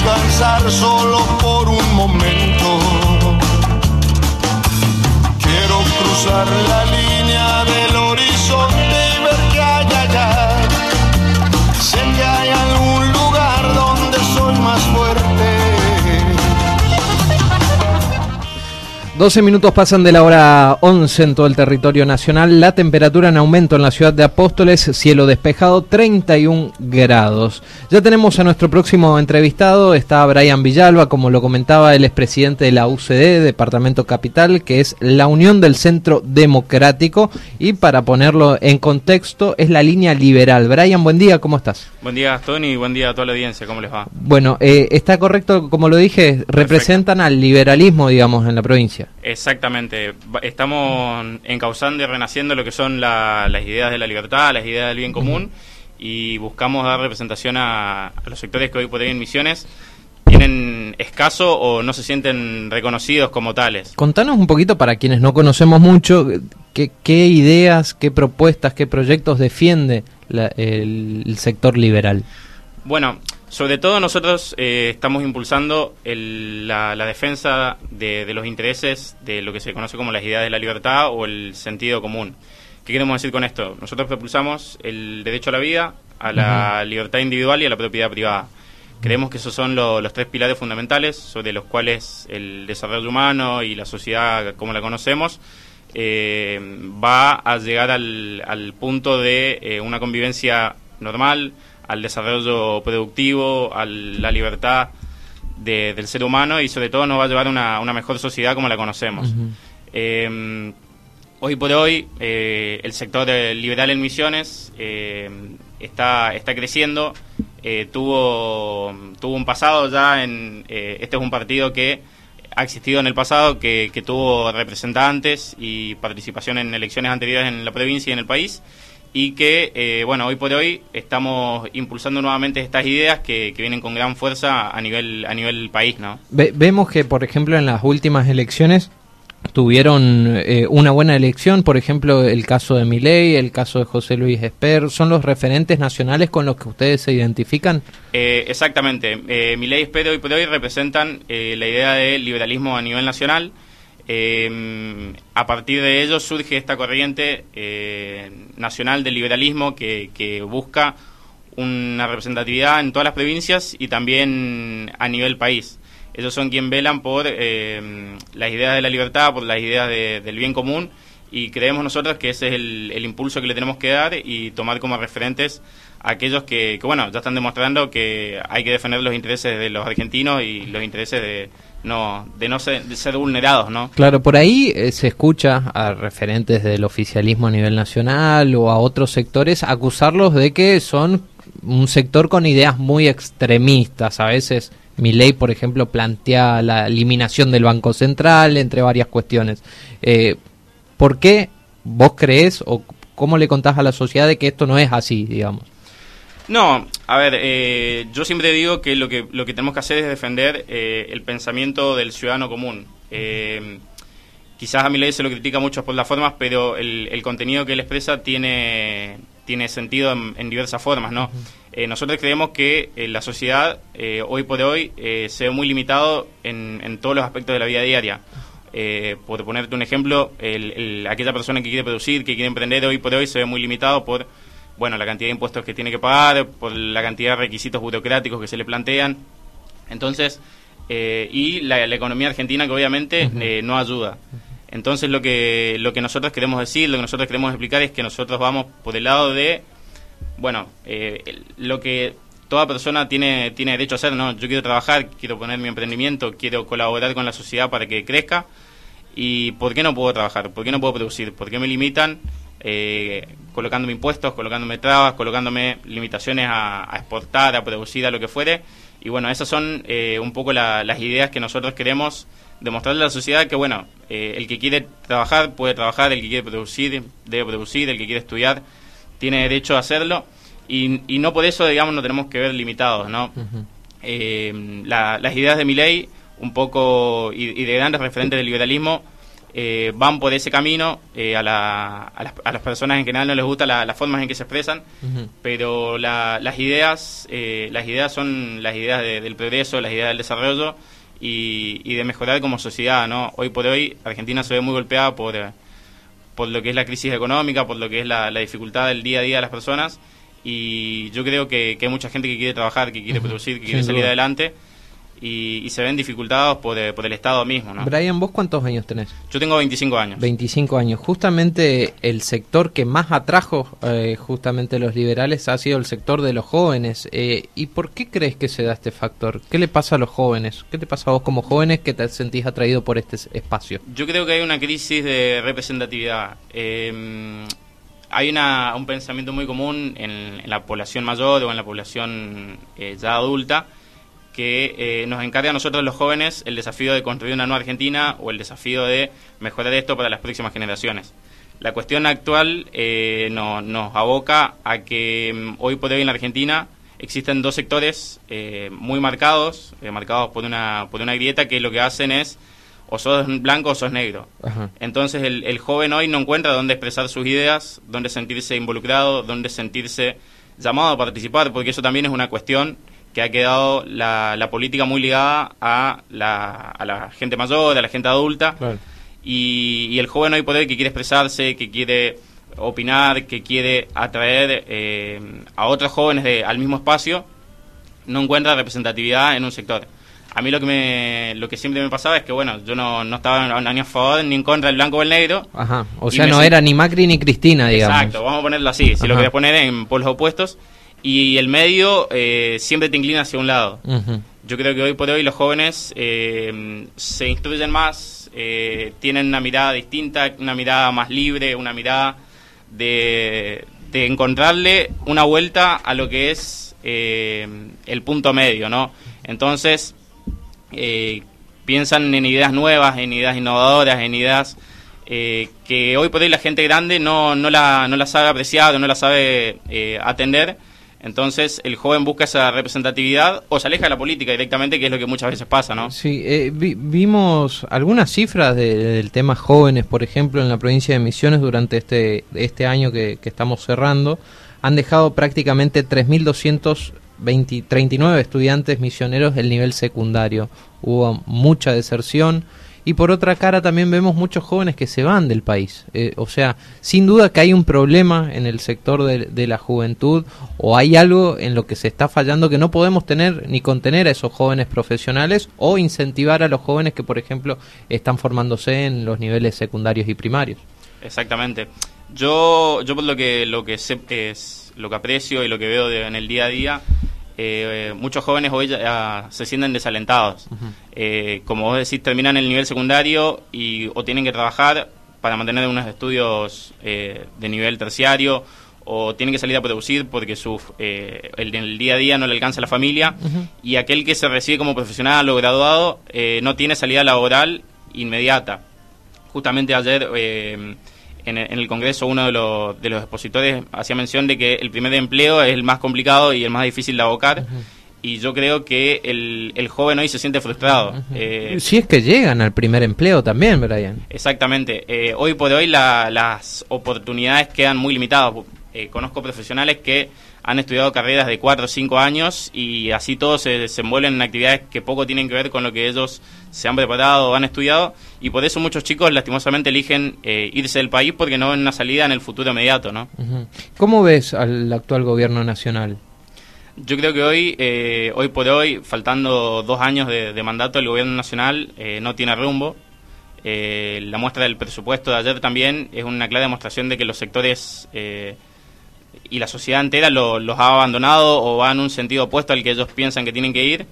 descansar solo por un momento. Quiero cruzar la línea 12 minutos pasan de la hora 11 en todo el territorio nacional. La temperatura en aumento en la ciudad de Apóstoles, cielo despejado, 31 grados. Ya tenemos a nuestro próximo entrevistado, está Brian Villalba, como lo comentaba, él es presidente de la UCD, Departamento Capital, que es la Unión del Centro Democrático. Y para ponerlo en contexto, es la línea liberal. Brian, buen día, ¿cómo estás? Buen día, Tony, buen día a toda la audiencia, ¿cómo les va? Bueno, eh, está correcto, como lo dije, representan al liberalismo, digamos, en la provincia. Exactamente. Estamos encauzando y renaciendo lo que son la- las ideas de la libertad, las ideas del bien común y buscamos dar representación a, a los sectores que hoy por hoy en Misiones tienen escaso o no se sienten reconocidos como tales. Contanos un poquito para quienes no conocemos mucho, qué, qué ideas, qué propuestas, qué proyectos defiende la- el, el sector liberal. Bueno, sobre todo nosotros eh, estamos impulsando el- la, la defensa de, de los intereses de lo que se conoce como las ideas de la libertad o el sentido común. ¿Qué queremos decir con esto? Nosotros propulsamos el derecho a la vida, a la libertad individual y a la propiedad privada. Creemos que esos son lo- los tres pilares fundamentales sobre los cuales el desarrollo humano y la sociedad como la conocemos eh, va a llegar al, al punto de eh, una convivencia normal, al desarrollo productivo, a la libertad de- del ser humano y sobre todo nos va a llevar a una, una mejor sociedad como la conocemos. Eh, hoy por hoy eh, el sector liberal en Misiones eh, está, está creciendo, eh, tuvo, tuvo un pasado ya, en, eh, este es un partido que ha existido en el pasado, que, que tuvo representantes y participación en elecciones anteriores en la provincia y en el país y que, eh, bueno, hoy por hoy estamos impulsando nuevamente estas ideas que, que vienen con gran fuerza a nivel, a nivel país, ¿no? Ve- vemos que, por ejemplo, en las últimas elecciones tuvieron eh, una buena elección, por ejemplo, el caso de Milei, el caso de José Luis Esper, ¿son los referentes nacionales con los que ustedes se identifican? Eh, exactamente. Eh, Milei y Espero hoy por hoy representan eh, la idea de liberalismo a nivel nacional. Eh, a partir de ello surge esta corriente eh, nacional del liberalismo que, busca una representatividad en todas las provincias y también a nivel país. Ellos son quienes velan por eh, las ideas de la libertad, por las ideas de- del bien común y creemos nosotros que ese es el, el impulso que le tenemos que dar y tomar como referentes a aquellos que, que, bueno, ya están demostrando que hay que defender los intereses de los argentinos y los intereses de no, de no ser, de ser vulnerados, ¿no? Claro, por ahí eh, se escucha a referentes del oficialismo a nivel nacional o a otros sectores acusarlos de que son un sector con ideas muy extremistas. A veces Milei, por ejemplo, plantea la eliminación del Banco Central, entre varias cuestiones. Eh, ¿Por qué vos crees o cómo le contás a la sociedad de que esto no es así, digamos? No, a ver, eh, yo siempre digo que lo que lo que tenemos que hacer es defender eh, el pensamiento del ciudadano común. Eh, quizás a mi ley se lo critica mucho por las formas, pero el, el contenido que él expresa tiene tiene sentido en, en diversas formas, ¿no? Eh, nosotros creemos que eh, la sociedad hoy por hoy eh, se ve muy limitado en, en todos los aspectos de la vida diaria. Eh, por ponerte un ejemplo, el- el- aquella persona que quiere producir, que quiere emprender hoy por hoy se ve muy limitado por bueno, la cantidad de impuestos que tiene que pagar, por la cantidad de requisitos burocráticos que se le plantean. Entonces, eh, y la, la economía argentina que obviamente eh, no ayuda. Entonces lo que, lo que nosotros queremos decir, lo que nosotros queremos explicar es que nosotros vamos por el lado de, bueno, eh, lo que toda persona tiene, tiene derecho a hacer, ¿no? Yo quiero trabajar, quiero poner mi emprendimiento, quiero colaborar con la sociedad para que crezca. ¿Y por qué no puedo trabajar? ¿Por qué no puedo producir? ¿Por qué me limitan eh, colocándome impuestos, colocándome trabas, colocándome limitaciones a, a exportar, a producir, a lo que fuere? Y bueno, esas son eh, un poco las ideas que nosotros queremos demostrarle a la sociedad que, bueno, eh, el que quiere trabajar puede trabajar, el que quiere producir debe producir, el que quiere estudiar tiene derecho a hacerlo y, y no por eso, digamos, no tenemos que ver limitados, ¿no? Eh, las ideas de mi ley, un poco, y, de grandes referentes del liberalismo, eh, van por ese camino. Eh, a, a, las, personas en general no les gusta las formas en que se expresan, pero las ideas las ideas son las ideas del progreso, las ideas del desarrollo y, de mejorar como sociedad. ¿no? Hoy por hoy Argentina se ve muy golpeada por, por lo que es la crisis económica, por lo que es la, dificultad del día a día de las personas y yo creo que, hay mucha gente que quiere trabajar, que quiere producir, que quiere salir adelante y, se ven dificultados por, eh, por, el Estado mismo. ¿no? Brian, ¿vos cuántos años tenés? Yo tengo 25 años. 25 años. Justamente el sector que más atrajo eh, justamente los liberales ha sido el sector de los jóvenes. Eh, ¿Y por qué crees que se da este factor? ¿Qué le pasa a los jóvenes? ¿Qué te pasa a vos como jóvenes que te sentís atraído por este espacio? Yo creo que hay una crisis de representatividad. Eh, hay una, un pensamiento muy común en, la población mayor o en la población eh, ya adulta que eh, nos encarga a nosotros los jóvenes el desafío de construir una nueva Argentina o el desafío de mejorar esto para las próximas generaciones. La cuestión actual eh, nos aboca a que mm, hoy por hoy en la Argentina existen dos sectores muy marcados, marcados por una, por una grieta que lo que hacen es o sos blanco o sos negro. Entonces el, joven hoy no encuentra dónde expresar sus ideas, dónde sentirse involucrado, dónde sentirse llamado a participar, porque eso también es una cuestión que ha quedado la, la política muy ligada a la, a la gente mayor, a la gente adulta, y, el joven hoy por hoy que quiere expresarse, que quiere opinar, que quiere atraer eh, a otros jóvenes de, al mismo espacio, no encuentra representatividad en un sector. A mí lo que me lo que siempre me pasaba es que bueno yo no, no estaba ni a favor ni en contra del blanco o el negro. Ajá. o sea no era ni Macri ni Cristina digamos. Exacto vamos a ponerlo así. Si lo querés poner en polos opuestos y el medio eh, siempre te inclina hacia un lado. Yo creo que hoy por hoy los jóvenes eh, se instruyen más eh, tienen una mirada distinta una mirada más libre una mirada de, de encontrarle una vuelta a lo que es el punto medio no entonces eh, piensan en ideas nuevas, en ideas innovadoras, en ideas eh, que hoy por hoy la gente grande no, no, la, no la sabe apreciar o no la sabe eh, atender. Entonces el joven busca esa representatividad o se aleja de la política directamente, que es lo que muchas veces pasa, ¿no? Sí, vimos algunas cifras del tema jóvenes, por ejemplo, en la provincia de Misiones durante este, este año que, que estamos cerrando. Han dejado prácticamente 3.200 20, 39 estudiantes misioneros del nivel secundario. Hubo mucha deserción y por otra cara también vemos muchos jóvenes que se van del país. Eh, o sea, sin duda que hay un problema en el sector de, la juventud o hay algo en lo que se está fallando que no podemos tener ni contener a esos jóvenes profesionales o incentivar a los jóvenes que, por ejemplo, están formándose en los niveles secundarios y primarios. Exactamente. Yo, yo por lo que, lo que sé es lo que aprecio y lo que veo en el día a día eh, muchos jóvenes hoy ya, se sienten desalentados. Eh, como vos decís, terminan el nivel secundario y o tienen que trabajar para mantener unos estudios eh, de nivel terciario o tienen que salir a producir porque su, el, el, día a día no le alcanza a la familia y aquel que se recibe como profesional o graduado no tiene salida laboral inmediata. Justamente ayer en, el Congreso uno de los, de los expositores hacía mención de que el primer empleo es el más complicado y el más difícil de abocar. Y yo creo que el, el, joven hoy se siente frustrado. Eh, si es que llegan al primer empleo también, Brian. Exactamente. Eh, hoy por hoy las oportunidades quedan muy limitadas. Eh, conozco profesionales que han estudiado carreras de 4 o 5 años y así todos se desenvuelven en actividades que poco tienen que ver con lo que ellos se han preparado o han estudiado y por eso muchos chicos lastimosamente eligen eh, irse del país porque no ven una salida en el futuro inmediato. ¿no? ¿Cómo ves al actual gobierno nacional? Yo creo que hoy, eh, hoy por hoy, faltando dos años de, mandato, el gobierno nacional eh, no tiene rumbo. la muestra del presupuesto de ayer también es una clara demostración de que los sectores y la sociedad entera los ha abandonado o va en un sentido opuesto al que ellos piensan que tienen que ir.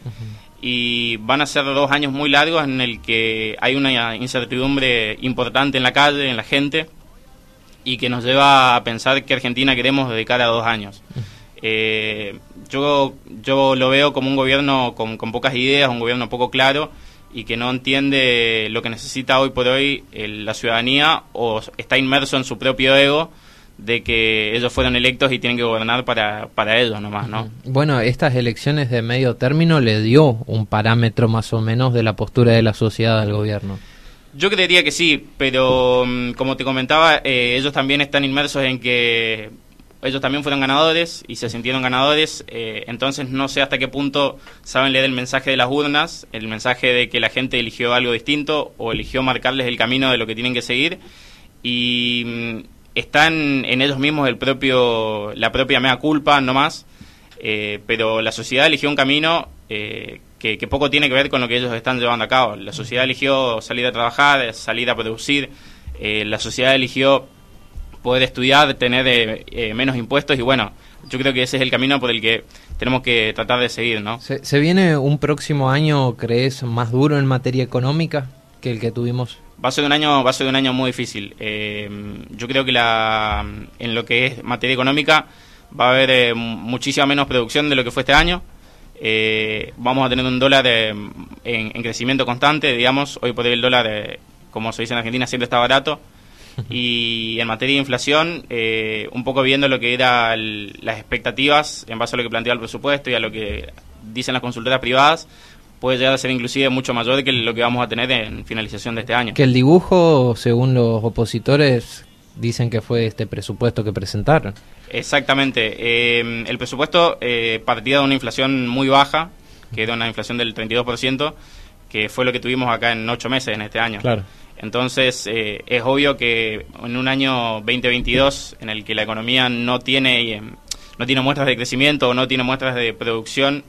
Y van a ser dos años muy largos en el que hay una incertidumbre importante en la calle, en la gente, y que nos lleva a pensar qué Argentina queremos de cara a dos años. Eh, yo, yo lo veo como un gobierno con, con pocas ideas, un gobierno poco claro y que no entiende lo que necesita hoy por hoy la ciudadanía o está inmerso en su propio ego de que ellos fueron electos y tienen que gobernar para, para ellos nomás, ¿no? Bueno, estas elecciones de medio término le dio un parámetro más o menos de la postura de la sociedad al gobierno. Yo creería que sí, pero mm, como te comentaba, eh, ellos también están inmersos en que ellos también fueron ganadores y se sintieron ganadores, eh, entonces no sé hasta qué punto saben leer el mensaje de las urnas, el mensaje de que la gente eligió algo distinto o eligió marcarles el camino de lo que tienen que seguir y mm, están en ellos mismos el propio la propia mea culpa no más, eh, pero la sociedad eligió un camino eh, que, poco tiene que ver con lo que ellos están llevando a cabo. La sociedad eligió salir a trabajar, salir a producir, la sociedad eligió poder estudiar, tener eh, eh, menos impuestos y bueno, yo creo que ese es el camino por el que tenemos que tratar de seguir, ¿no? ¿Se, viene un próximo año, crees, más duro en materia económica que el que tuvimos? Va a ser un año, va a ser un año muy difícil. Eh, yo creo que la, en lo que es materia económica va a haber muchísima menos producción de lo que fue este año. vamos a tener un dólar en, en, crecimiento constante, digamos, hoy por hoy el dólar, como se dice en Argentina, siempre está barato y en materia de inflación, eh, un poco viendo lo que eran las expectativas en base a lo que plantea el presupuesto y a lo que dicen las consultoras privadas, puede llegar a ser inclusive mucho mayor que lo que vamos a tener en finalización de este año. Que el dibujo, según los opositores, dicen que fue este presupuesto que presentaron. Exactamente. Eh, el presupuesto eh, partía de una inflación muy baja, que era una inflación del 32%, que fue lo que tuvimos acá en ocho meses en este año. Claro. Entonces, eh, es obvio que en un año 2022 en el que la economía no tiene, no tiene muestras de crecimiento o no tiene muestras de producción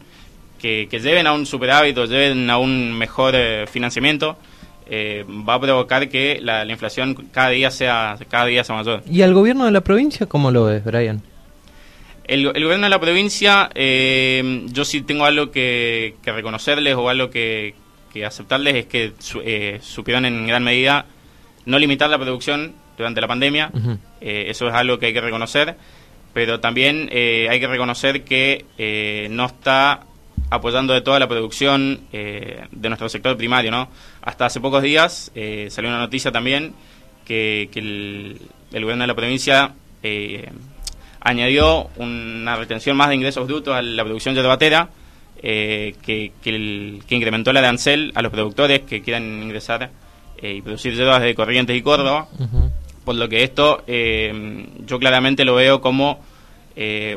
que, lleven a un superávit o lleven a un mejor eh, financiamiento, va a provocar que la, inflación cada día sea cada día sea mayor. ¿Y al gobierno de la provincia cómo lo ves, Brian? El, gobierno de la provincia, yo sí tengo algo que reconocerles o algo que, que aceptarles es que eh, supieron en gran medida no limitar la producción durante la pandemia. Eh, eso es algo que hay que reconocer, pero también eh, hay que reconocer que no está apoyando de toda la producción de nuestro sector primario. ¿no? Hasta hace pocos días salió una noticia también que, el, gobierno de la provincia añadió una retención más de ingresos brutos a la producción yerbatera eh, que, que, incrementó la de Ansel a los productores que quieran ingresar eh, y producir yerbas de Corrientes y Córdoba. Por lo que esto eh, yo claramente lo veo como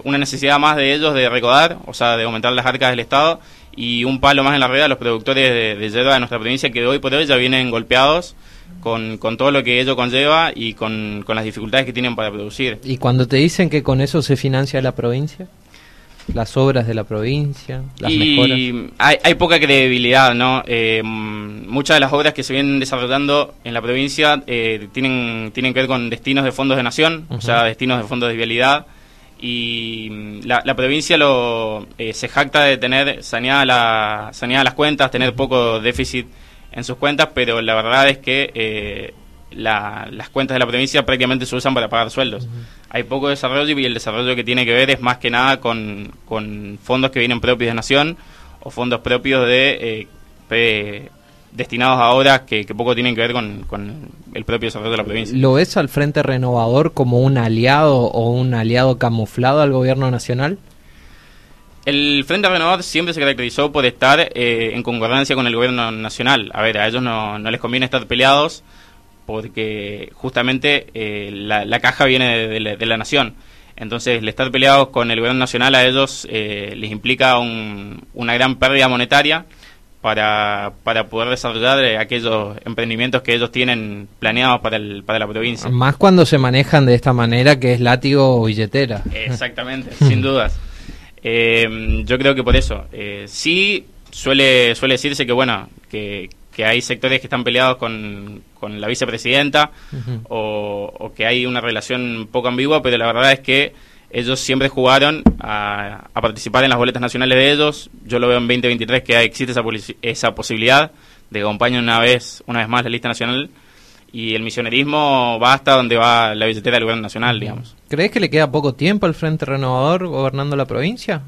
una necesidad más de ellos de recordar, o sea, de aumentar las arcas del Estado y un palo más en la rueda a los productores de, de yerba de nuestra provincia que hoy por hoy ya vienen golpeados con, con, todo lo que ello conlleva y con, con, las dificultades que tienen para producir. ¿Y cuando te dicen que con eso se financia la provincia? las obras de la provincia, las y Hay, hay, poca credibilidad, ¿no? Eh, muchas de las obras que se vienen desarrollando en la provincia eh, tienen, tienen que ver con destinos de fondos de nación, o sea, destinos de fondos de vialidad. Y mm, la, la provincia lo eh, se jacta de tener saneadas la, saneada las cuentas, tener poco déficit en sus cuentas, pero la verdad es que las cuentas de la provincia prácticamente se usan para pagar sueldos. Hay poco desarrollo y el desarrollo que tiene que ver es más que nada con, fondos que vienen propios de Nación o fondos propios de eh, destinados a obras que, poco tienen que ver con, el propio desarrollo de la provincia. ¿Lo ves al Frente Renovador como un aliado o un aliado camuflado al gobierno nacional? El Frente Renovador siempre se caracterizó por estar eh, en concordancia con el gobierno nacional. A ver, a ellos no, no les conviene estar peleados porque justamente eh, la, caja viene de, la, nación. Entonces, el estar peleados con el gobierno nacional a ellos eh, les implica una gran pérdida monetaria para, para poder desarrollar eh, aquellos emprendimientos que ellos tienen planeados para, el, para la provincia. Más cuando se manejan de esta manera que es látigo o billetera. Exactamente, sin dudas. yo creo que por eso. sí, suele, suele decirse que, bueno, que, que hay sectores que están peleados con, con la vicepresidenta o, que hay una relación poco ambigua, pero la verdad es que ellos siempre jugaron a, participar en las boletas nacionales de ellos. Yo lo veo en 2023 que existe esa, esa posibilidad de que acompañen una vez, una vez más la lista nacional y el misionerismo va hasta donde va la billetera del gobierno nacional, digamos. ¿Crees que le queda poco tiempo al Frente Renovador gobernando la provincia?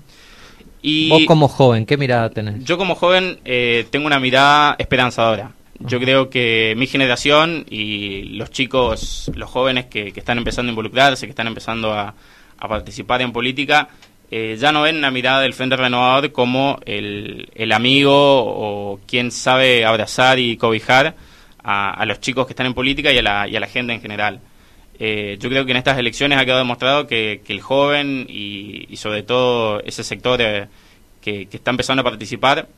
Y Vos como joven, ¿qué mirada tenés? Yo como joven eh, tengo una mirada esperanzadora. Yo creo que mi generación y los chicos, los jóvenes que, están empezando a involucrarse, que están empezando a, participar en política, eh, ya no ven una mirada del Frente Renovador como el, amigo o quien sabe abrazar y cobijar a, los chicos que están en política y a la, y a la gente en general. Eh, yo creo que en estas elecciones ha quedado demostrado que, el joven y, sobre todo ese sector eh, que, está empezando a participar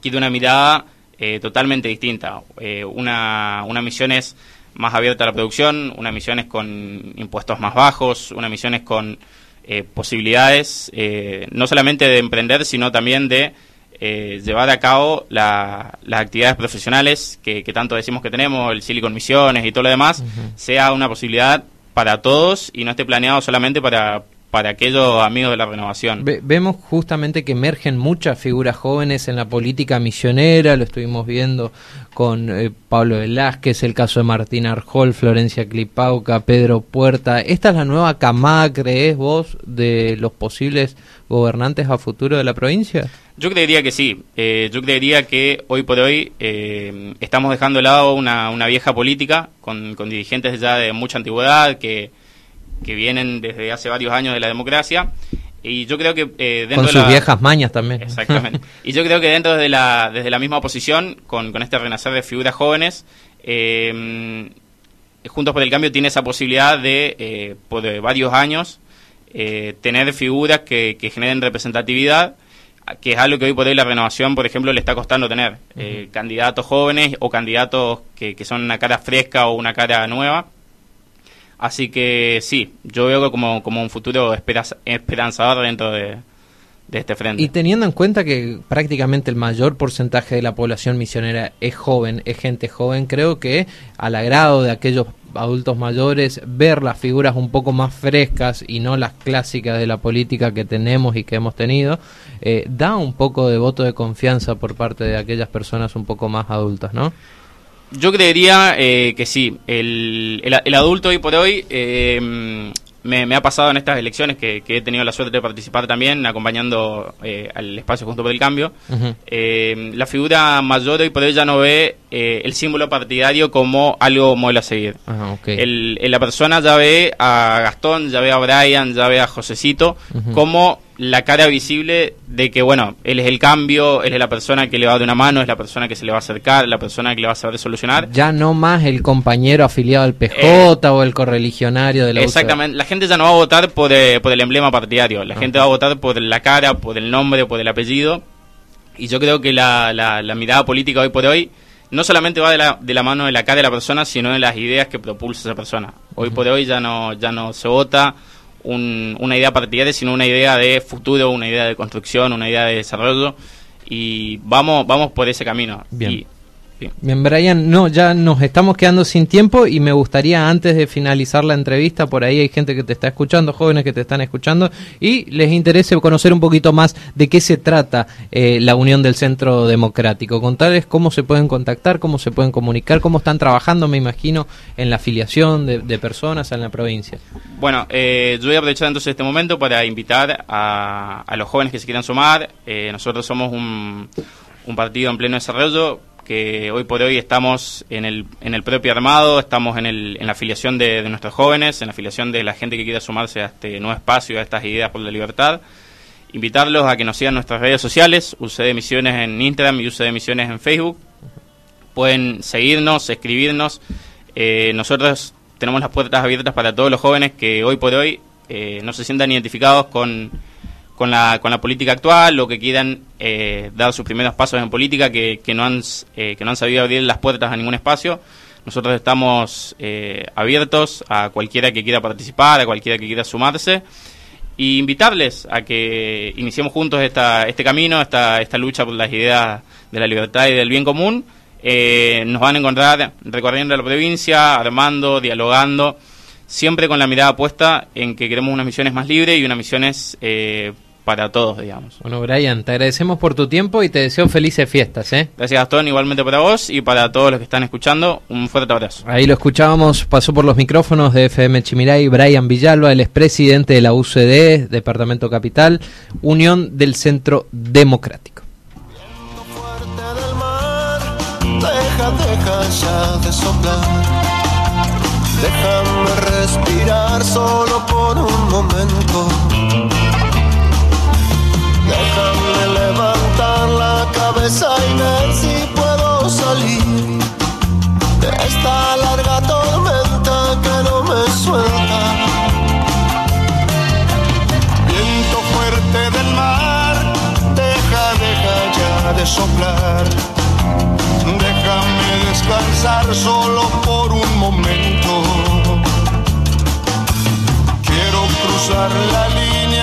quiere una mirada eh, totalmente distinta. una, una misión es más abierta a la producción, una misión es con impuestos más bajos, una misión es con posibilidades no solamente de emprender, sino también de eh, llevar a cabo las actividades profesionales que, tanto decimos que tenemos, el Silicon Misiones y todo lo demás, sea una posibilidad para todos y no esté planeado solamente para, para aquellos amigos de la renovación. vemos justamente que emergen muchas figuras jóvenes en la política misionera, lo estuvimos viendo con eh, Pablo Velázquez, el caso de Martín Arjol, Florencia Clipauca, Pedro Puerta. ¿Esta es la nueva camada, crees vos, de los posibles gobernantes a futuro de la provincia? Yo creería que sí. Eh, yo creería que hoy por hoy eh, estamos dejando de lado una, una vieja política con, con dirigentes ya de mucha antigüedad que que vienen desde hace varios años de la democracia. Y yo creo que eh, dentro con sus viejas mañas también. Exactamente. y yo creo que dentro de la, desde la misma oposición, con, con este renacer de figuras jóvenes, eh, Juntos por el Cambio tiene esa posibilidad de, eh, por varios años, eh, tener figuras que, que, generen representatividad, que es algo que hoy por hoy la renovación, por ejemplo, le está costando tener. candidatos jóvenes o candidatos que, que son una cara fresca o una cara nueva Así que sí, yo veo como, como un futuro esperanzador dentro de, este frente. Y teniendo en cuenta que prácticamente el mayor porcentaje de la población misionera es joven, es gente joven, creo que al agrado de aquellos adultos mayores, ver las figuras un poco más frescas y no las clásicas de la política que tenemos y que hemos tenido, eh, da un poco de voto de confianza por parte de aquellas personas un poco más adultas, ¿no? Yo creería eh, que sí. El, el, adulto hoy por hoy eh, me, ha pasado en estas elecciones que, he tenido la suerte de participar también, acompañando eh, al espacio Junto por el Cambio. la figura mayor hoy por hoy ya no ve el símbolo partidario como algo modelo a seguir. el, la persona ya ve a Gastón, ya ve a Brian, ya ve a Josecito como la cara visible de que, bueno, él es el cambio, él es la persona que le va de una mano, es la persona que se le va a acercar, la persona que le va a saber solucionar. Ya no más el compañero afiliado al PJ eh, o el correligionario de la Exactamente, la gente ya no va a votar por, eh, por el emblema partidario, la gente va a votar por la cara, por el nombre, por el apellido. Y yo creo que la, la, mirada política hoy por hoy no solamente va de la, de la mano de la cara de la persona, sino de las ideas que propulsa esa persona. Hoy por hoy ya no, ya no se vota una idea partidaria, sino una idea de futuro, una idea de construcción, una idea de desarrollo y vamos vamos por ese camino. Bien. Bien, Brian, no, ya nos estamos quedando sin tiempo y me gustaría antes de finalizar la entrevista, por ahí hay gente que te está escuchando, jóvenes que te están escuchando y les interese conocer un poquito más de qué se trata eh, la Unión del Centro Democrático. Contarles cómo se pueden contactar, cómo se pueden comunicar, cómo están trabajando, me imagino, en la afiliación de, personas en la provincia. Bueno, eh, yo voy a aprovechar entonces este momento para invitar a, los jóvenes que se quieran sumar. Eh, nosotros somos un, un partido en pleno desarrollo que hoy por hoy estamos en el, en el propio armado, estamos en, el, en la afiliación de, nuestros jóvenes, en la afiliación de la gente que quiera sumarse a este nuevo espacio, a estas ideas por la libertad. Invitarlos a que nos sigan nuestras redes sociales, UCD Misiones en Instagram y UCD Misiones en Facebook. Pueden seguirnos, escribirnos. Eh, nosotros tenemos las puertas abiertas para todos los jóvenes que hoy por hoy eh, no se sientan identificados con con la, con la política actual o que quieran eh, dar sus primeros pasos en política que, que, no han, eh, que no han sabido abrir las puertas a ningún espacio. Nosotros estamos eh, abiertos a cualquiera que quiera participar, a cualquiera que quiera sumarse y invitarles a que iniciemos juntos esta, este camino, esta, esta lucha por las ideas de la libertad y del bien común. nos van a encontrar recorriendo la provincia, armando, dialogando, siempre con la mirada puesta en que queremos unas misiones más libres y unas misiones para todos, digamos. Bueno, Brian, te agradecemos por tu tiempo y te deseo felices fiestas, ¿eh? Gracias, Gastón, igualmente para vos y para todos los que están escuchando. Un fuerte abrazo. Ahí lo escuchábamos, pasó por los micrófonos de FM Chimiray, Brian Villalba, el expresidente de la UCD, Departamento Capital, Unión del Centro Democrático. deja, deja ya de soplar. Déjame respirar solo por un momento. Déjame levantar la cabeza y ver si puedo salir de esta larga tormenta que no me suelta. Viento fuerte del mar, deja, deja ya de soplar. Déjame descansar solo por un momento. Quiero cruzar la línea